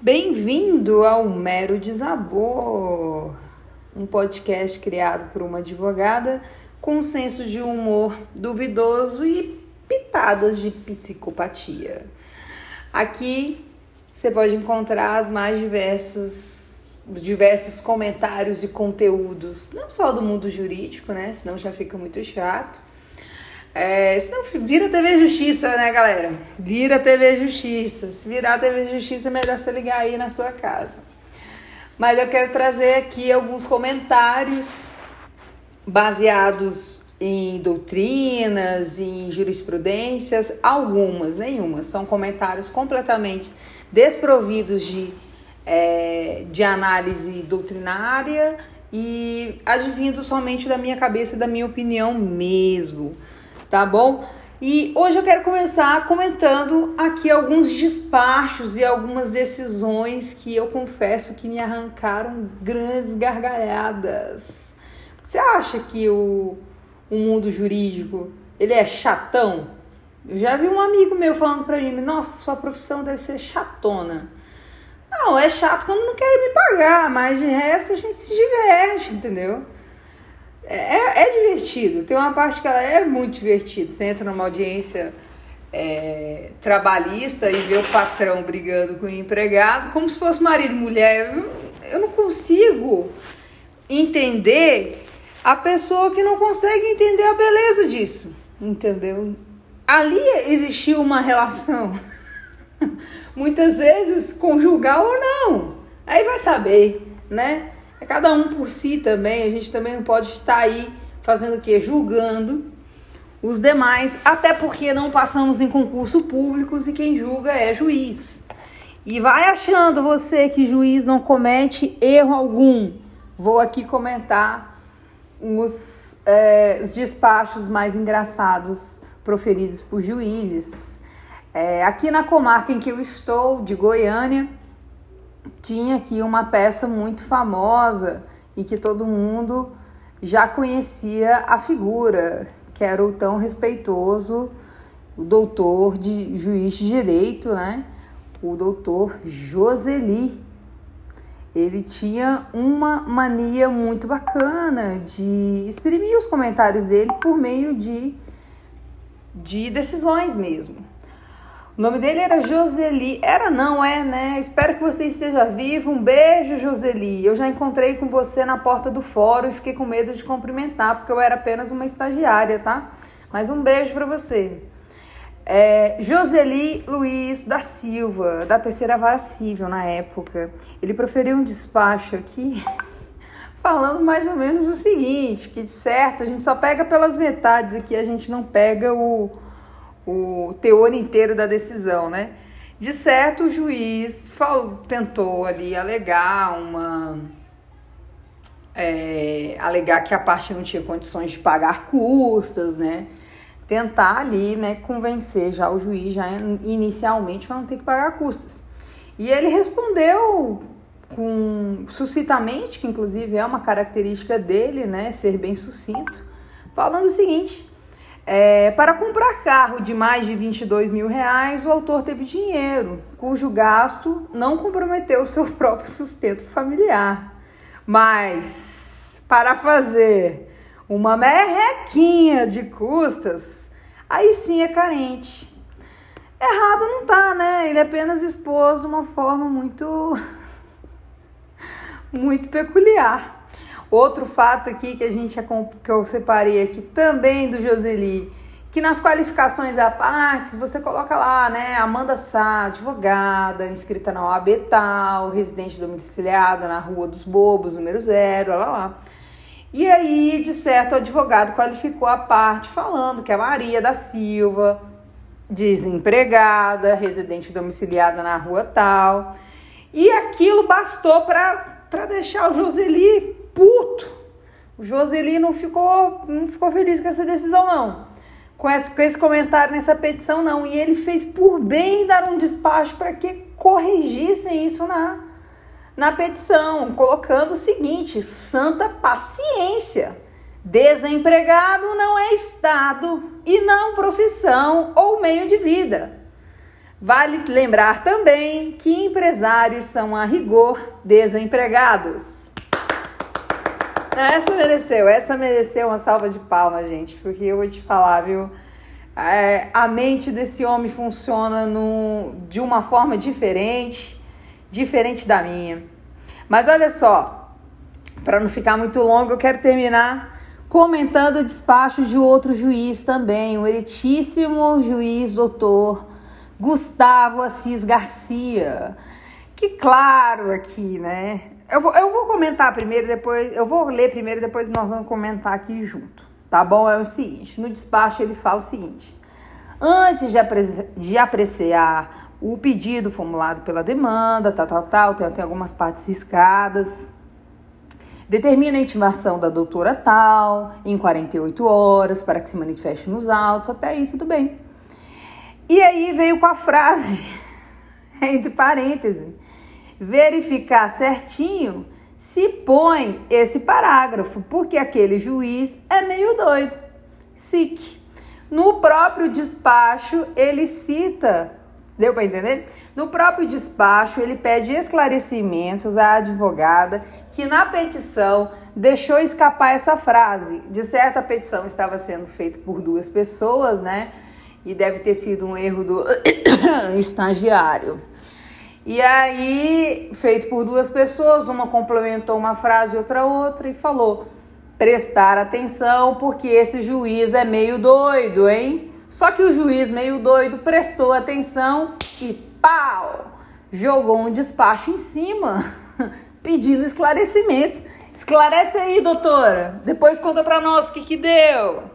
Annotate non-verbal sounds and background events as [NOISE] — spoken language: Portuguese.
Bem-vindo ao Mero Desabor, um podcast criado por uma advogada com um senso de humor duvidoso e pitadas de psicopatia. Aqui você pode encontrar as mais diversas diversos comentários e conteúdos, não só do mundo jurídico, né? Senão já fica muito chato. É, senão vira TV Justiça, né, galera? Vira TV Justiça. Se virar TV Justiça, é melhor você ligar aí na sua casa. Mas eu quero trazer aqui alguns comentários baseados em doutrinas, em jurisprudências, algumas, nenhumas, são comentários completamente desprovidos de, é, de análise doutrinária e advindo somente da minha cabeça e da minha opinião mesmo, tá bom? E hoje eu quero começar comentando aqui alguns despachos e algumas decisões que eu confesso que me arrancaram grandes gargalhadas. Você acha que o, o mundo jurídico ele é chatão? Eu já vi um amigo meu falando pra mim, nossa, sua profissão deve ser chatona. Não, é chato quando não querem me pagar, mas de resto a gente se diverte, entendeu? É, é, é divertido. Tem uma parte que ela é muito divertida. Você entra numa audiência é, trabalhista e vê o patrão brigando com o empregado, como se fosse marido e mulher. Eu não consigo entender a pessoa que não consegue entender a beleza disso, entendeu? ali existiu uma relação, [LAUGHS] muitas vezes conjugal ou não. Aí vai saber, né? É cada um por si também. A gente também não pode estar aí fazendo o quê? Julgando os demais, até porque não passamos em concurso públicos e quem julga é juiz. E vai achando você que juiz não comete erro algum. Vou aqui comentar os, é, os despachos mais engraçados proferidos por juízes. É, aqui na comarca em que eu estou, de Goiânia, tinha aqui uma peça muito famosa e que todo mundo já conhecia a figura, que era o tão respeitoso o doutor de juiz de direito, né? O doutor Joseli. Ele tinha uma mania muito bacana de exprimir os comentários dele por meio de de decisões mesmo. O nome dele era Joseli. Era não, é, né? Espero que você esteja vivo. Um beijo, Joseli. Eu já encontrei com você na porta do fórum e fiquei com medo de cumprimentar, porque eu era apenas uma estagiária, tá? Mas um beijo para você. É, Joseli Luiz da Silva, da terceira vara civil na época. Ele proferiu um despacho aqui [LAUGHS] falando mais ou menos o seguinte, que de certo a gente só pega pelas metades aqui, a gente não pega o, o teor inteiro da decisão, né? De certo o juiz falou, tentou ali alegar uma é, alegar que a parte não tinha condições de pagar custas, né? Tentar ali, né, convencer já o juiz já inicialmente para não ter que pagar custas. E ele respondeu com sucintamente, que inclusive é uma característica dele, né, ser bem sucinto, falando o seguinte: é, para comprar carro de mais de 22 mil reais, o autor teve dinheiro, cujo gasto não comprometeu seu [LAUGHS] próprio sustento familiar. Mas para fazer uma merrequinha de custas, aí sim é carente. Errado não tá, né? Ele apenas expôs de uma forma muito [LAUGHS] muito peculiar. Outro fato aqui que a gente que eu separei aqui também do Joseli, que nas qualificações à parte você coloca lá, né, Amanda Sá, advogada, inscrita na OAB tal, residente domiciliada na Rua dos Bobos, número zero, lá lá. E aí, de certo, o advogado qualificou a parte falando que a Maria da Silva, desempregada, residente domiciliada na rua tal. E aquilo bastou para deixar o Joseli puto. O Joseli não ficou, não ficou feliz com essa decisão, não. Com esse, com esse comentário nessa petição, não. E ele fez por bem dar um despacho para que corrigissem isso na, na petição, colocando o seguinte: santa paciência. Desempregado não é estado e não profissão ou meio de vida. Vale lembrar também que empresários são, a rigor, desempregados. Essa mereceu, essa mereceu uma salva de palmas, gente, porque eu vou te falar, viu? É, a mente desse homem funciona no, de uma forma diferente, diferente da minha. Mas olha só, para não ficar muito longo, eu quero terminar comentando o despacho de outro juiz também, o eritíssimo juiz doutor Gustavo Assis Garcia. Que claro aqui, né? Eu vou, eu vou comentar primeiro, depois. Eu vou ler primeiro, depois nós vamos comentar aqui junto. Tá bom? É o seguinte: no despacho ele fala o seguinte. Antes de, apre de apreciar o pedido formulado pela demanda, tal, tal, tal, tem, tem algumas partes riscadas. Determina a intimação da doutora tal em 48 horas para que se manifeste nos autos. Até aí, tudo bem. E aí veio com a frase, [LAUGHS] entre parênteses, verificar certinho se põe esse parágrafo, porque aquele juiz é meio doido. SIC. No próprio despacho, ele cita, deu para entender? No próprio despacho, ele pede esclarecimentos à advogada que na petição deixou escapar essa frase. De certa petição estava sendo feita por duas pessoas, né? e deve ter sido um erro do [COUGHS] estagiário. E aí, feito por duas pessoas, uma complementou uma frase, outra outra, e falou: prestar atenção, porque esse juiz é meio doido, hein? Só que o juiz meio doido prestou atenção e pau! Jogou um despacho em cima, [LAUGHS] pedindo esclarecimentos. Esclarece aí, doutora. Depois conta pra nós o que, que deu.